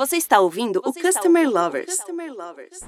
Você está ouvindo Você o Customer ouvindo Lovers. Customer Lovers.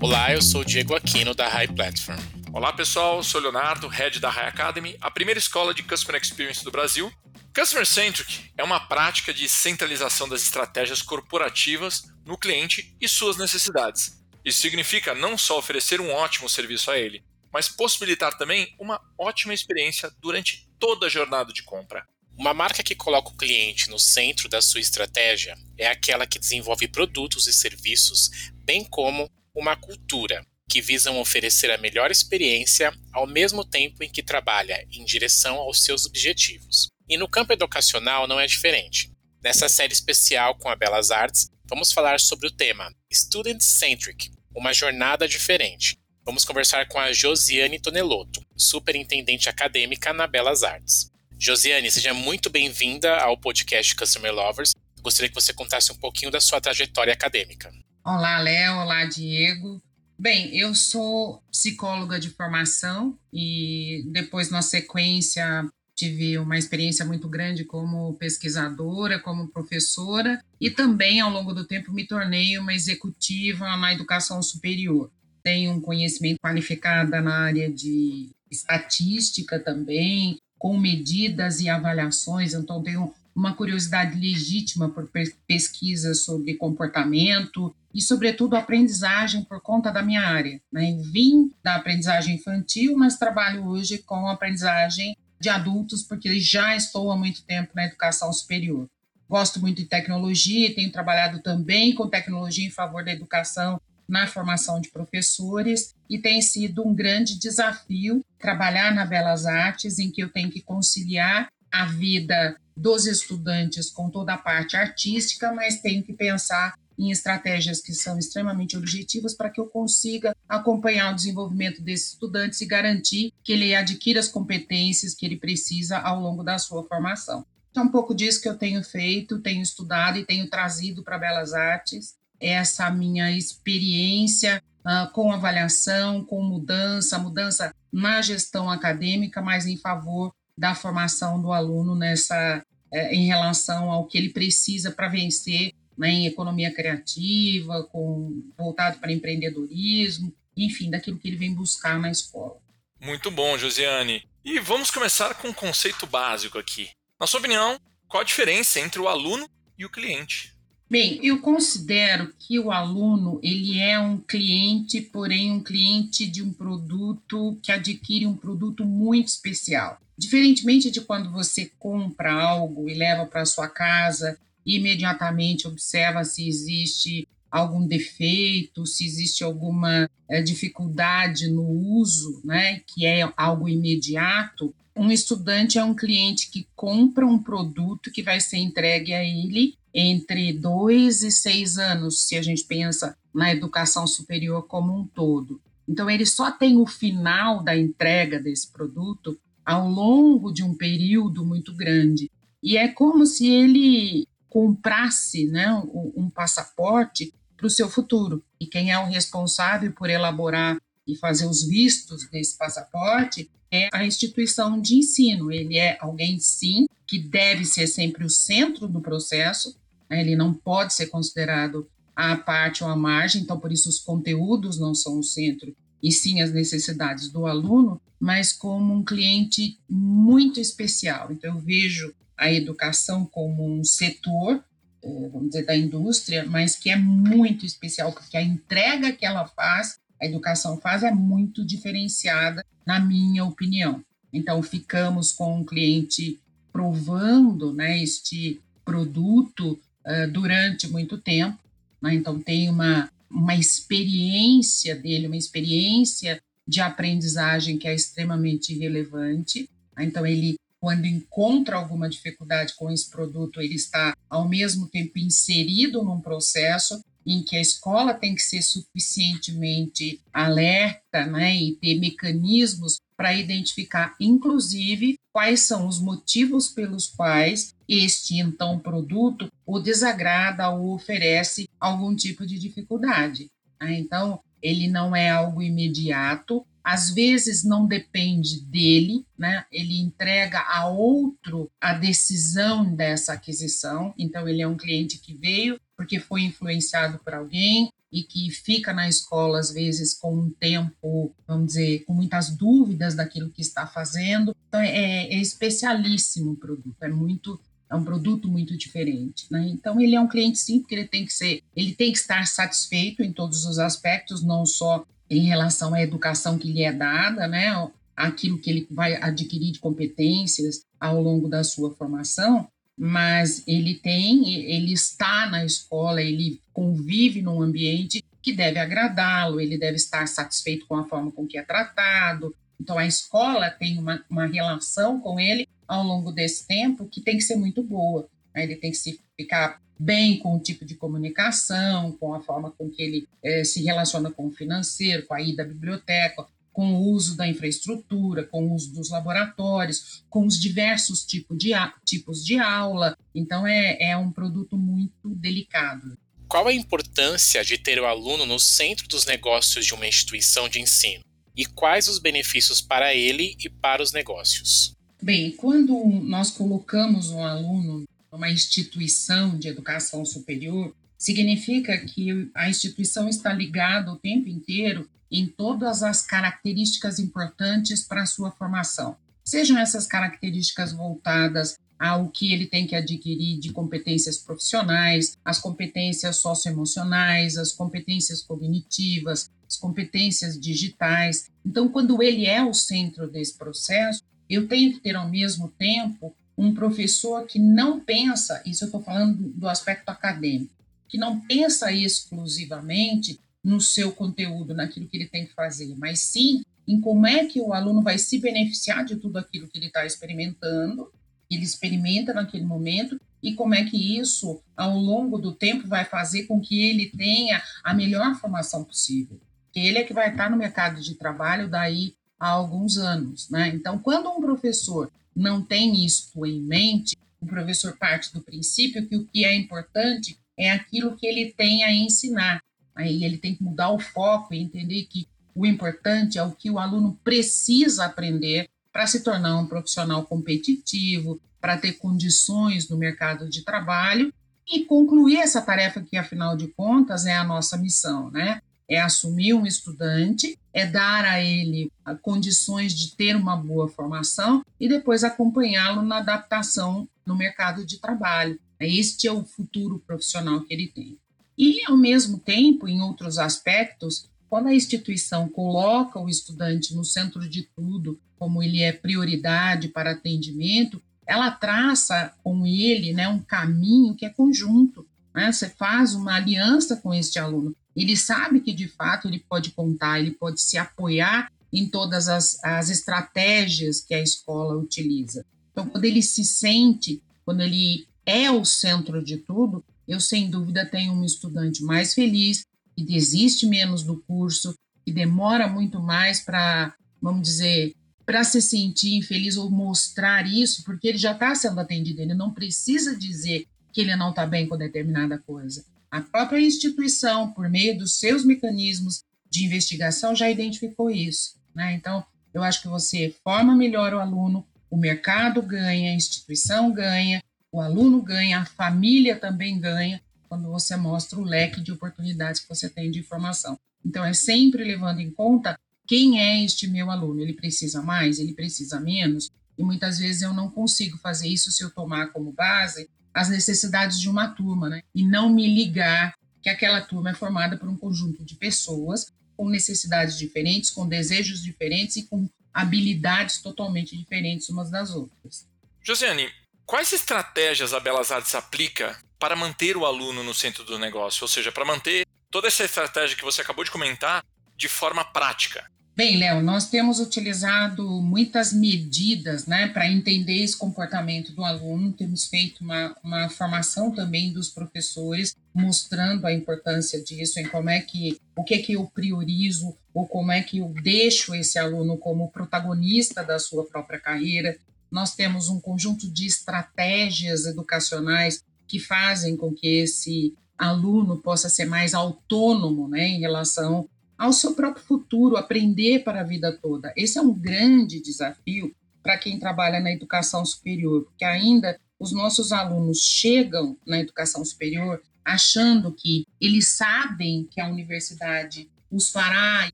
Olá, eu sou o Diego Aquino da High Platform. Olá pessoal, sou Leonardo, head da High Academy, a primeira escola de Customer Experience do Brasil. Customer Centric é uma prática de centralização das estratégias corporativas no cliente e suas necessidades. Isso significa não só oferecer um ótimo serviço a ele, mas possibilitar também uma ótima experiência durante toda a jornada de compra. Uma marca que coloca o cliente no centro da sua estratégia é aquela que desenvolve produtos e serviços, bem como uma cultura que visam oferecer a melhor experiência ao mesmo tempo em que trabalha em direção aos seus objetivos. E no campo educacional não é diferente. Nessa série especial com a Belas Artes, vamos falar sobre o tema Student Centric, uma jornada diferente. Vamos conversar com a Josiane Tonelotto, superintendente acadêmica na Belas Artes. Josiane, seja muito bem-vinda ao podcast Customer Lovers. Gostaria que você contasse um pouquinho da sua trajetória acadêmica. Olá, Léo. Olá, Diego. Bem, eu sou psicóloga de formação e depois, na sequência, tive uma experiência muito grande como pesquisadora, como professora e também, ao longo do tempo, me tornei uma executiva na educação superior. Tenho um conhecimento qualificado na área de estatística também, com medidas e avaliações, então tenho uma curiosidade legítima por pesquisas sobre comportamento e, sobretudo, aprendizagem por conta da minha área. Né? Vim da aprendizagem infantil, mas trabalho hoje com aprendizagem de adultos, porque já estou há muito tempo na educação superior. Gosto muito de tecnologia, tenho trabalhado também com tecnologia em favor da educação na formação de professores e tem sido um grande desafio trabalhar na Belas Artes, em que eu tenho que conciliar a vida dos estudantes com toda a parte artística, mas tenho que pensar em estratégias que são extremamente objetivas para que eu consiga acompanhar o desenvolvimento desses estudantes e garantir que ele adquira as competências que ele precisa ao longo da sua formação. Então, é um pouco disso que eu tenho feito, tenho estudado e tenho trazido para Belas Artes essa minha experiência uh, com avaliação, com mudança, mudança na gestão acadêmica, mas em favor da formação do aluno nessa uh, em relação ao que ele precisa para vencer né, em economia criativa, com voltado para empreendedorismo, enfim, daquilo que ele vem buscar na escola. Muito bom, Josiane. E vamos começar com um conceito básico aqui. Na sua opinião, qual a diferença entre o aluno e o cliente? Bem, eu considero que o aluno ele é um cliente, porém um cliente de um produto que adquire um produto muito especial. Diferentemente de quando você compra algo e leva para sua casa e imediatamente observa se existe algum defeito, se existe alguma é, dificuldade no uso, né, que é algo imediato, um estudante é um cliente que compra um produto que vai ser entregue a ele entre dois e seis anos, se a gente pensa na educação superior como um todo. Então, ele só tem o final da entrega desse produto ao longo de um período muito grande. E é como se ele comprasse né, um, passaporte para o seu futuro. E quem é o responsável por elaborar e fazer os vistos desse passaporte é a instituição de ensino. Ele é alguém, sim, que deve ser sempre o centro do processo, né? ele não pode ser considerado a parte ou a margem, então por isso os conteúdos não são o centro, e sim as necessidades do aluno, mas como um cliente muito especial. Então eu vejo a educação como um setor, vamos dizer, da indústria, mas que é muito especial, porque a entrega que ela faz, a educação faz, é muito diferenciada, na minha opinião. Então, ficamos com um cliente provando né, este produto uh, durante muito tempo. Né? Então, tem uma, uma experiência dele, uma experiência de aprendizagem que é extremamente relevante. Né? Então, ele, quando encontra alguma dificuldade com esse produto, ele está, ao mesmo tempo, inserido num processo em que a escola tem que ser suficientemente alerta né, e ter mecanismos para identificar, inclusive, quais são os motivos pelos quais este então produto o desagrada ou oferece algum tipo de dificuldade. Né? Então, ele não é algo imediato, às vezes não depende dele, né? Ele entrega a outro a decisão dessa aquisição. Então ele é um cliente que veio porque foi influenciado por alguém e que fica na escola às vezes com um tempo, vamos dizer, com muitas dúvidas daquilo que está fazendo. Então é, é especialíssimo o produto, é muito é um produto muito diferente, né? Então ele é um cliente sim, porque ele tem que ser, ele tem que estar satisfeito em todos os aspectos, não só em relação à educação que lhe é dada, né? Aquilo que ele vai adquirir de competências ao longo da sua formação, mas ele tem, ele está na escola, ele convive num ambiente que deve agradá-lo, ele deve estar satisfeito com a forma com que é tratado. Então a escola tem uma, uma relação com ele ao longo desse tempo que tem que ser muito boa. Né? Ele tem que se ficar bem com o tipo de comunicação, com a forma com que ele é, se relaciona com o financeiro, com a ida à biblioteca, com o uso da infraestrutura, com o uso dos laboratórios, com os diversos tipo de, tipos de aula. Então, é, é um produto muito delicado. Qual a importância de ter o aluno no centro dos negócios de uma instituição de ensino? E quais os benefícios para ele e para os negócios? Bem, quando nós colocamos um aluno numa instituição de educação superior, significa que a instituição está ligada o tempo inteiro em todas as características importantes para a sua formação. Sejam essas características voltadas ao que ele tem que adquirir de competências profissionais, as competências socioemocionais, as competências cognitivas, as competências digitais. Então, quando ele é o centro desse processo, eu tenho que ter ao mesmo tempo um professor que não pensa, isso eu estou falando do aspecto acadêmico, que não pensa exclusivamente no seu conteúdo, naquilo que ele tem que fazer, mas sim em como é que o aluno vai se beneficiar de tudo aquilo que ele está experimentando, ele experimenta naquele momento, e como é que isso, ao longo do tempo, vai fazer com que ele tenha a melhor formação possível. Ele é que vai estar no mercado de trabalho daí há alguns anos. Né? Então, quando um professor não tem isso em mente, o professor parte do princípio que o que é importante é aquilo que ele tem a ensinar. Aí ele tem que mudar o foco e entender que o importante é o que o aluno precisa aprender para se tornar um profissional competitivo, para ter condições no mercado de trabalho e concluir essa tarefa que, afinal de contas, é a nossa missão, né? É assumir um estudante, é dar a ele condições de ter uma boa formação e depois acompanhá-lo na adaptação no mercado de trabalho. Este é o futuro profissional que ele tem. E, ao mesmo tempo, em outros aspectos, quando a instituição coloca o estudante no centro de tudo, como ele é prioridade para atendimento, ela traça com ele né, um caminho que é conjunto. Né? Você faz uma aliança com este aluno. Ele sabe que, de fato, ele pode contar, ele pode se apoiar em todas as, as estratégias que a escola utiliza. Então, quando ele se sente, quando ele é o centro de tudo, eu, sem dúvida, tenho um estudante mais feliz, que desiste menos do curso, que demora muito mais para, vamos dizer, para se sentir infeliz ou mostrar isso, porque ele já está sendo atendido, ele não precisa dizer que ele não está bem com determinada coisa. A própria instituição, por meio dos seus mecanismos de investigação, já identificou isso. Né? Então, eu acho que você forma melhor o aluno, o mercado ganha, a instituição ganha, o aluno ganha, a família também ganha, quando você mostra o leque de oportunidades que você tem de informação. Então, é sempre levando em conta quem é este meu aluno. Ele precisa mais, ele precisa menos, e muitas vezes eu não consigo fazer isso se eu tomar como base as necessidades de uma turma, né? E não me ligar que aquela turma é formada por um conjunto de pessoas com necessidades diferentes, com desejos diferentes e com habilidades totalmente diferentes umas das outras. Josiane, quais estratégias a Belas Artes aplica para manter o aluno no centro do negócio? Ou seja, para manter toda essa estratégia que você acabou de comentar de forma prática? Bem, Léo, nós temos utilizado muitas medidas né, para entender esse comportamento do aluno, temos feito uma, uma formação também dos professores, mostrando a importância disso, em como é que, o que é que eu priorizo, ou como é que eu deixo esse aluno como protagonista da sua própria carreira. Nós temos um conjunto de estratégias educacionais que fazem com que esse aluno possa ser mais autônomo né, em relação ao seu próprio futuro, aprender para a vida toda. Esse é um grande desafio para quem trabalha na educação superior, porque ainda os nossos alunos chegam na educação superior achando que eles sabem que a universidade os fará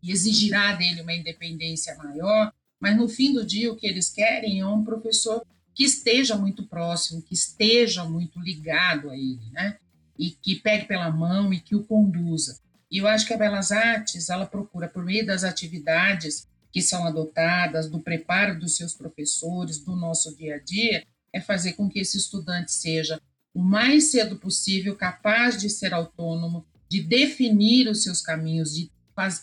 e exigirá dele uma independência maior, mas no fim do dia o que eles querem é um professor que esteja muito próximo, que esteja muito ligado a ele, né? E que pegue pela mão e que o conduza. E eu acho que a Belas Artes, ela procura, por meio das atividades que são adotadas, do preparo dos seus professores, do nosso dia a dia, é fazer com que esse estudante seja o mais cedo possível capaz de ser autônomo, de definir os seus caminhos, de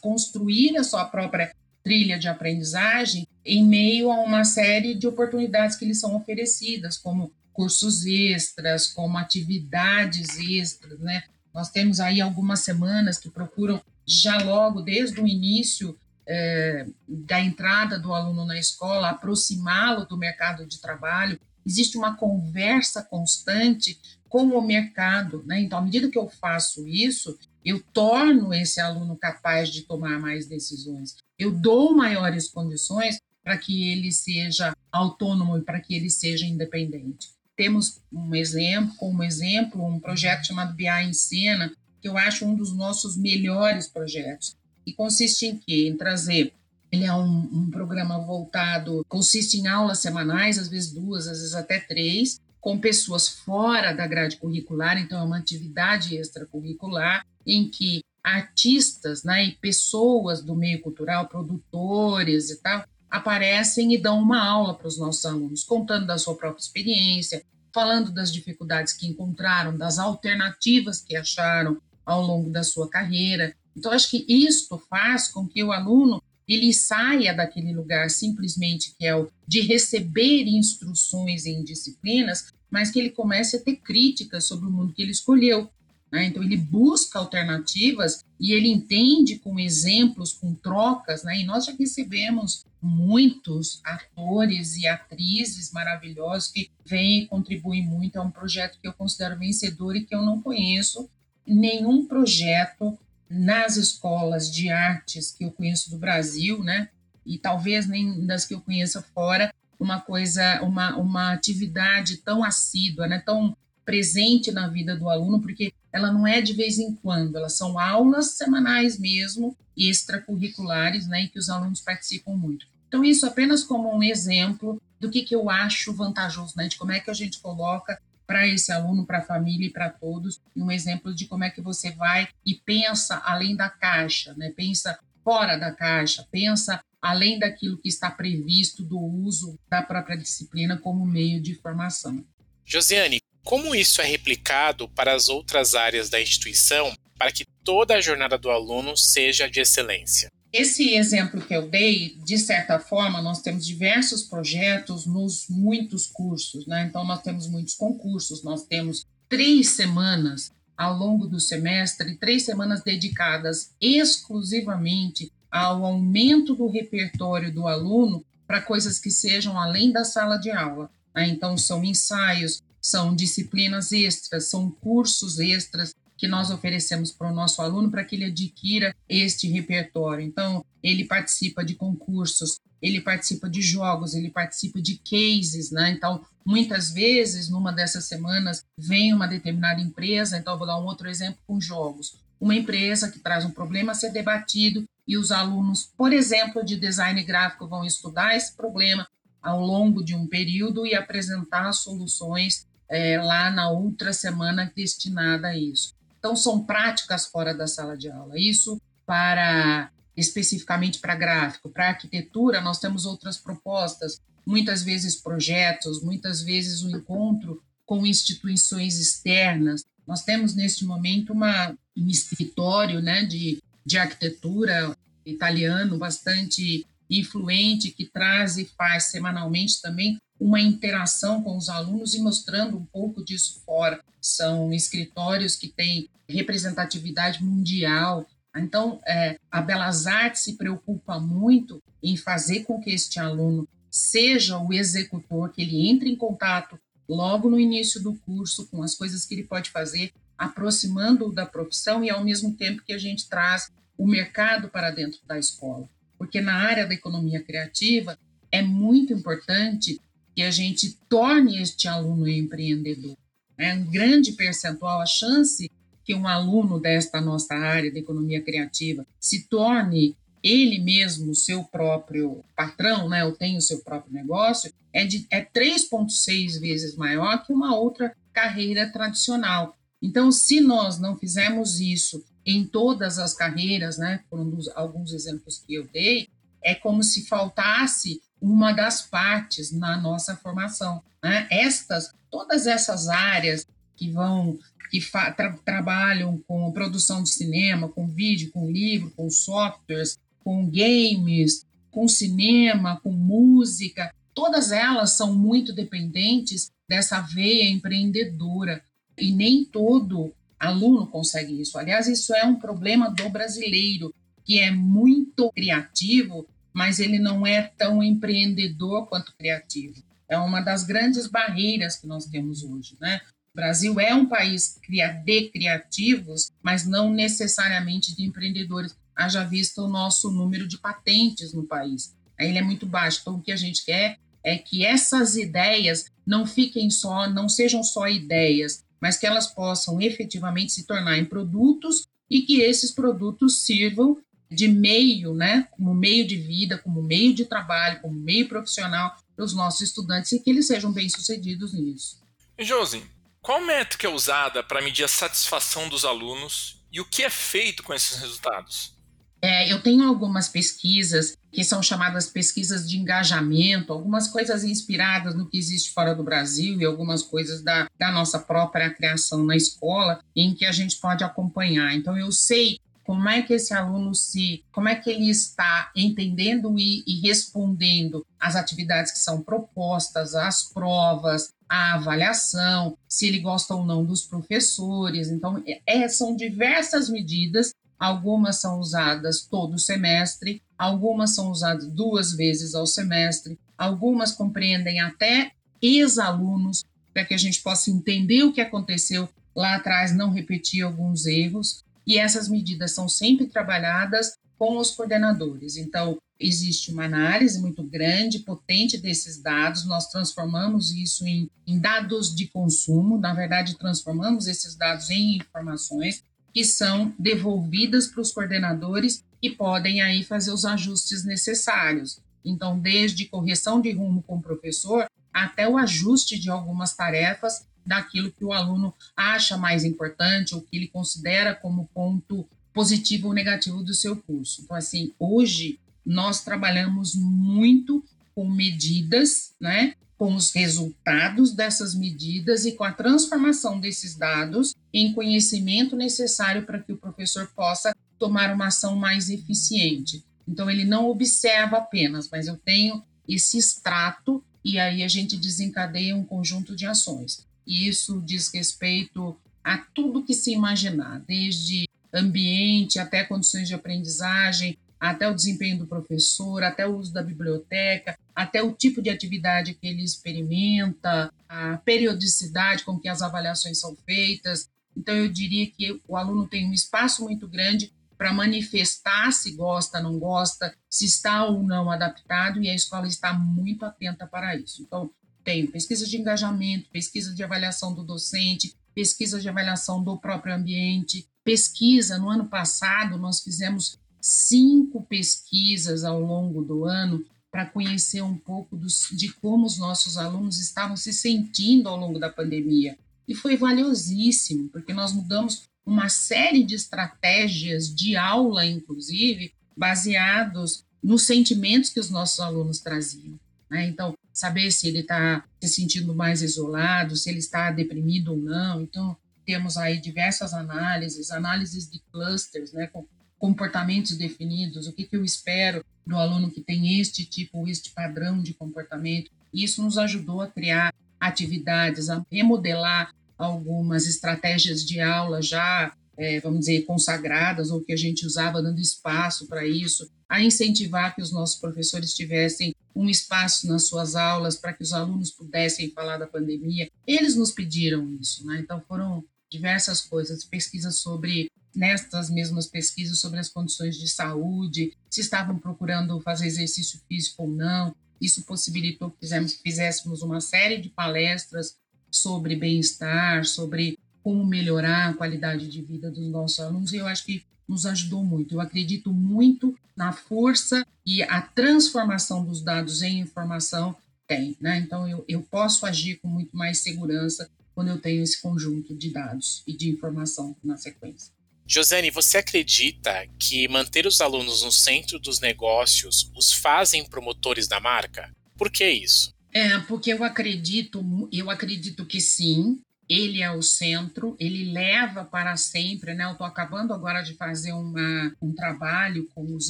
construir a sua própria trilha de aprendizagem em meio a uma série de oportunidades que lhes são oferecidas, como cursos extras, como atividades extras, né? Nós temos aí algumas semanas que procuram já logo desde o início é, da entrada do aluno na escola aproximá-lo do mercado de trabalho. Existe uma conversa constante com o mercado, né? Então, à medida que eu faço isso, eu torno esse aluno capaz de tomar mais decisões, eu dou maiores condições para que ele seja autônomo e para que ele seja independente. Temos um exemplo, como exemplo, um projeto chamado BI em Cena, que eu acho um dos nossos melhores projetos, e consiste em quê? Em trazer ele é um, um, programa voltado, consiste em aulas semanais, às vezes duas, às vezes até três, com pessoas fora da grade curricular, então é uma atividade extracurricular em que artistas né, e pessoas do meio cultural, produtores e tal, aparecem e dão uma aula para os nossos alunos, contando da sua própria experiência, falando das dificuldades que encontraram, das alternativas que acharam ao longo da sua carreira. Então, acho que isto faz com que o aluno ele saia daquele lugar simplesmente que é o de receber instruções em disciplinas, mas que ele comece a ter críticas sobre o mundo que ele escolheu. Né? Então, ele busca alternativas e ele entende com exemplos, com trocas, né? e nós já recebemos muitos atores e atrizes maravilhosos que vêm e contribuem muito. É um projeto que eu considero vencedor e que eu não conheço nenhum projeto nas escolas de artes que eu conheço do Brasil, né? E talvez nem das que eu conheça fora, uma coisa, uma, uma atividade tão assídua, né? Tão presente na vida do aluno, porque ela não é de vez em quando, elas são aulas semanais mesmo, extracurriculares, né? E que os alunos participam muito. Então, isso apenas como um exemplo do que, que eu acho vantajoso, né? De como é que a gente coloca para esse aluno, para a família e para todos, e um exemplo de como é que você vai e pensa além da caixa, né? pensa fora da caixa, pensa além daquilo que está previsto do uso da própria disciplina como meio de formação. Josiane, como isso é replicado para as outras áreas da instituição para que toda a jornada do aluno seja de excelência? Esse exemplo que eu dei, de certa forma, nós temos diversos projetos nos muitos cursos, né? Então, nós temos muitos concursos, nós temos três semanas ao longo do semestre, três semanas dedicadas exclusivamente ao aumento do repertório do aluno para coisas que sejam além da sala de aula. Né? Então, são ensaios, são disciplinas extras, são cursos extras que nós oferecemos para o nosso aluno para que ele adquira este repertório. Então, ele participa de concursos, ele participa de jogos, ele participa de cases, né? Então, muitas vezes, numa dessas semanas, vem uma determinada empresa, então vou dar um outro exemplo com jogos. Uma empresa que traz um problema a ser debatido e os alunos, por exemplo, de design gráfico vão estudar esse problema ao longo de um período e apresentar soluções é, lá na outra semana destinada a isso. Então, são práticas fora da sala de aula. Isso para especificamente para gráfico, para arquitetura, nós temos outras propostas, muitas vezes projetos, muitas vezes o um encontro com instituições externas. Nós temos neste momento uma, um escritório né, de, de arquitetura italiano bastante influente que traz e faz semanalmente também uma interação com os alunos e mostrando um pouco disso fora. São escritórios que têm representatividade mundial. Então, é, a Belas Artes se preocupa muito em fazer com que este aluno seja o executor, que ele entre em contato logo no início do curso com as coisas que ele pode fazer, aproximando-o da profissão e ao mesmo tempo que a gente traz o mercado para dentro da escola. Porque na área da economia criativa é muito importante que a gente torne este aluno empreendedor. É um grande percentual a chance que um aluno desta nossa área de economia criativa se torne ele mesmo seu próprio patrão, né, ou tem o seu próprio negócio, é, de, é 3,6 vezes maior que uma outra carreira tradicional. Então, se nós não fizermos isso em todas as carreiras, né, foram alguns exemplos que eu dei, é como se faltasse uma das partes na nossa formação. Né? Estas, todas essas áreas que vão que tra trabalham com produção de cinema, com vídeo, com livro, com softwares, com games, com cinema, com música, todas elas são muito dependentes dessa veia empreendedora e nem todo aluno consegue isso. Aliás, isso é um problema do brasileiro, que é muito criativo, mas ele não é tão empreendedor quanto criativo. É uma das grandes barreiras que nós temos hoje, né? O Brasil é um país de criativos, mas não necessariamente de empreendedores haja visto o nosso número de patentes no país. Ele é muito baixo. Então, o que a gente quer é que essas ideias não fiquem só, não sejam só ideias, mas que elas possam efetivamente se tornar em produtos e que esses produtos sirvam de meio, né, como meio de vida, como meio de trabalho, como meio profissional para os nossos estudantes e que eles sejam bem-sucedidos nisso. Josi, qual métrica é usada para medir a satisfação dos alunos e o que é feito com esses resultados? É, eu tenho algumas pesquisas que são chamadas pesquisas de engajamento, algumas coisas inspiradas no que existe fora do Brasil e algumas coisas da, da nossa própria criação na escola, em que a gente pode acompanhar. Então, eu sei como é que esse aluno se, como é que ele está entendendo e, e respondendo às atividades que são propostas, às provas, à avaliação, se ele gosta ou não dos professores. Então, é, é são diversas medidas Algumas são usadas todo semestre, algumas são usadas duas vezes ao semestre, algumas compreendem até ex-alunos, para que a gente possa entender o que aconteceu lá atrás, não repetir alguns erros. E essas medidas são sempre trabalhadas com os coordenadores. Então, existe uma análise muito grande, potente desses dados, nós transformamos isso em, em dados de consumo, na verdade, transformamos esses dados em informações que são devolvidas para os coordenadores e podem aí fazer os ajustes necessários. Então, desde correção de rumo com o professor até o ajuste de algumas tarefas daquilo que o aluno acha mais importante ou que ele considera como ponto positivo ou negativo do seu curso. Então, assim, hoje nós trabalhamos muito com medidas, né, com os resultados dessas medidas e com a transformação desses dados em conhecimento necessário para que o professor possa tomar uma ação mais eficiente. Então, ele não observa apenas, mas eu tenho esse extrato e aí a gente desencadeia um conjunto de ações. E isso diz respeito a tudo que se imaginar, desde ambiente até condições de aprendizagem, até o desempenho do professor, até o uso da biblioteca, até o tipo de atividade que ele experimenta, a periodicidade com que as avaliações são feitas. Então, eu diria que o aluno tem um espaço muito grande para manifestar se gosta, não gosta, se está ou não adaptado, e a escola está muito atenta para isso. Então, tem pesquisa de engajamento, pesquisa de avaliação do docente, pesquisa de avaliação do próprio ambiente, pesquisa. No ano passado, nós fizemos cinco pesquisas ao longo do ano para conhecer um pouco dos, de como os nossos alunos estavam se sentindo ao longo da pandemia. E foi valiosíssimo, porque nós mudamos uma série de estratégias de aula, inclusive, baseados nos sentimentos que os nossos alunos traziam. Né? Então, saber se ele está se sentindo mais isolado, se ele está deprimido ou não. Então, temos aí diversas análises, análises de clusters, né, com comportamentos definidos, o que, que eu espero do aluno que tem este tipo este padrão de comportamento. Isso nos ajudou a criar atividades, a remodelar algumas estratégias de aula já, é, vamos dizer, consagradas ou que a gente usava dando espaço para isso, a incentivar que os nossos professores tivessem um espaço nas suas aulas para que os alunos pudessem falar da pandemia. Eles nos pediram isso, né? Então foram diversas coisas, pesquisas sobre nestas mesmas pesquisas sobre as condições de saúde, se estavam procurando fazer exercício físico ou não. Isso possibilitou que fizéssemos uma série de palestras sobre bem-estar, sobre como melhorar a qualidade de vida dos nossos alunos, e eu acho que nos ajudou muito. Eu acredito muito na força e a transformação dos dados em informação tem, né? Então eu, eu posso agir com muito mais segurança quando eu tenho esse conjunto de dados e de informação na sequência. Josane, você acredita que manter os alunos no centro dos negócios os fazem promotores da marca? Por que isso? É, porque eu acredito, eu acredito que sim. Ele é o centro, ele leva para sempre, né? Eu estou acabando agora de fazer uma, um trabalho com os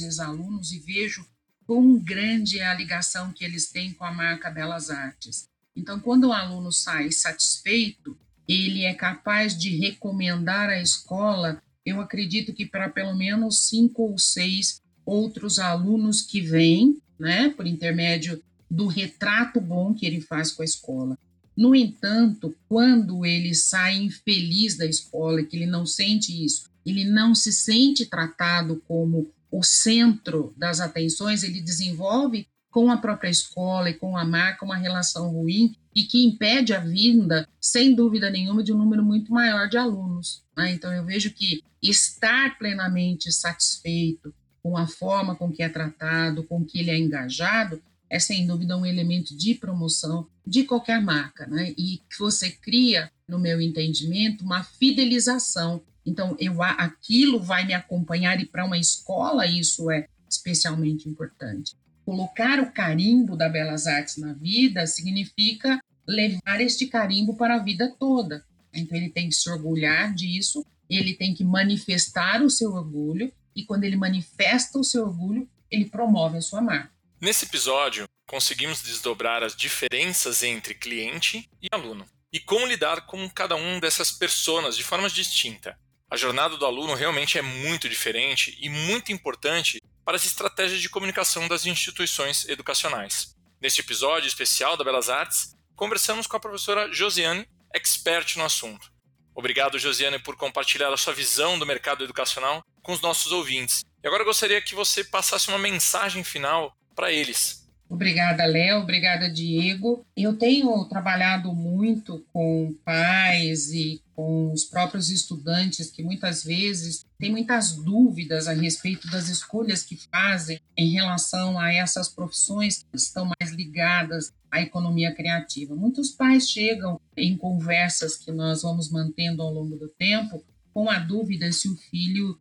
ex-alunos e vejo quão grande é a ligação que eles têm com a marca Belas Artes. Então, quando o aluno sai satisfeito, ele é capaz de recomendar a escola, eu acredito que para pelo menos cinco ou seis outros alunos que vêm, né, por intermédio do retrato bom que ele faz com a escola. No entanto, quando ele sai infeliz da escola, que ele não sente isso, ele não se sente tratado como o centro das atenções, ele desenvolve com a própria escola e com a marca uma relação ruim e que impede a vinda, sem dúvida nenhuma, de um número muito maior de alunos. Né? Então, eu vejo que estar plenamente satisfeito com a forma com que é tratado, com que ele é engajado, é sem dúvida um elemento de promoção de qualquer marca, né? E que você cria, no meu entendimento, uma fidelização. Então, eu aquilo vai me acompanhar e para uma escola isso é especialmente importante. Colocar o carimbo da Belas Artes na vida significa levar este carimbo para a vida toda. Então, ele tem que se orgulhar disso, ele tem que manifestar o seu orgulho, e quando ele manifesta o seu orgulho, ele promove a sua marca. Nesse episódio, conseguimos desdobrar as diferenças entre cliente e aluno e como lidar com cada um dessas pessoas de formas distintas. A jornada do aluno realmente é muito diferente e muito importante para as estratégias de comunicação das instituições educacionais. Neste episódio especial da Belas Artes, conversamos com a professora Josiane, expert no assunto. Obrigado, Josiane, por compartilhar a sua visão do mercado educacional com os nossos ouvintes. E agora eu gostaria que você passasse uma mensagem final para eles. Obrigada, Léo. Obrigada, Diego. Eu tenho trabalhado muito com pais e com os próprios estudantes que muitas vezes têm muitas dúvidas a respeito das escolhas que fazem em relação a essas profissões que estão mais ligadas à economia criativa. Muitos pais chegam em conversas que nós vamos mantendo ao longo do tempo com a dúvida se o filho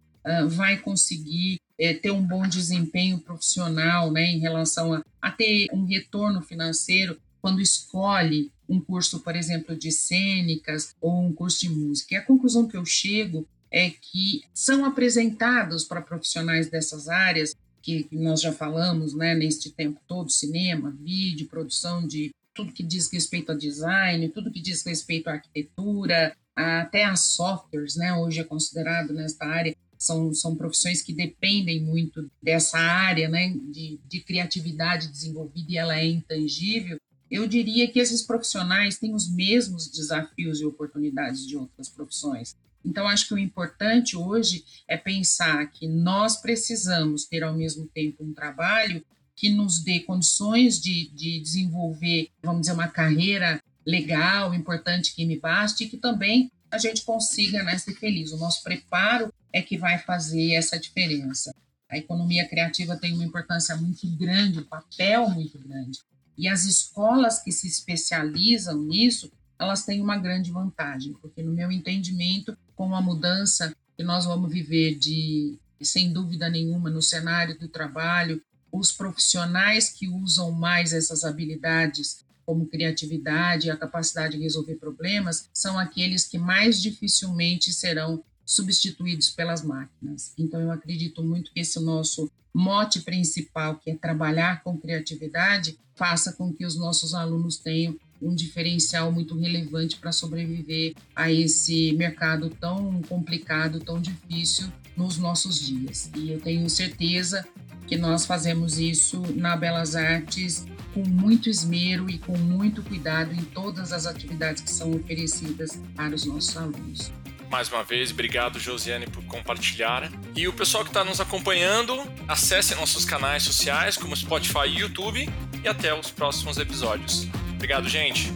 vai conseguir é, ter um bom desempenho profissional né, em relação a, a ter um retorno financeiro quando escolhe um curso, por exemplo, de cênicas ou um curso de música. E a conclusão que eu chego é que são apresentados para profissionais dessas áreas, que nós já falamos né, neste tempo todo, cinema, vídeo, produção de tudo que diz respeito a design, tudo que diz respeito à arquitetura, até as softwares, né, hoje é considerado nesta área, são, são profissões que dependem muito dessa área né, de, de criatividade desenvolvida e ela é intangível, eu diria que esses profissionais têm os mesmos desafios e oportunidades de outras profissões. Então, acho que o importante hoje é pensar que nós precisamos ter ao mesmo tempo um trabalho que nos dê condições de, de desenvolver, vamos dizer, uma carreira legal, importante que me baste, e que também a gente consiga né, ser feliz. O nosso preparo é que vai fazer essa diferença. A economia criativa tem uma importância muito grande, um papel muito grande. E as escolas que se especializam nisso, elas têm uma grande vantagem, porque no meu entendimento, com a mudança que nós vamos viver de, sem dúvida nenhuma, no cenário do trabalho, os profissionais que usam mais essas habilidades como criatividade e a capacidade de resolver problemas, são aqueles que mais dificilmente serão substituídos pelas máquinas. Então, eu acredito muito que esse nosso mote principal, que é trabalhar com criatividade, faça com que os nossos alunos tenham um diferencial muito relevante para sobreviver a esse mercado tão complicado, tão difícil nos nossos dias. E eu tenho certeza que nós fazemos isso na Belas Artes com muito esmero e com muito cuidado em todas as atividades que são oferecidas para os nossos alunos. mais uma vez. Obrigado, Josiane, por compartilhar. E o pessoal que está nos acompanhando, acesse nossos canais sociais, como Spotify e YouTube. E até os próximos episódios. Obrigado, gente.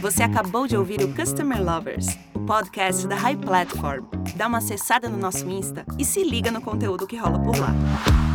Você acabou de ouvir o Customer Lovers, o podcast da High Platform. Dá uma acessada no nosso Insta e se liga no conteúdo que rola por lá.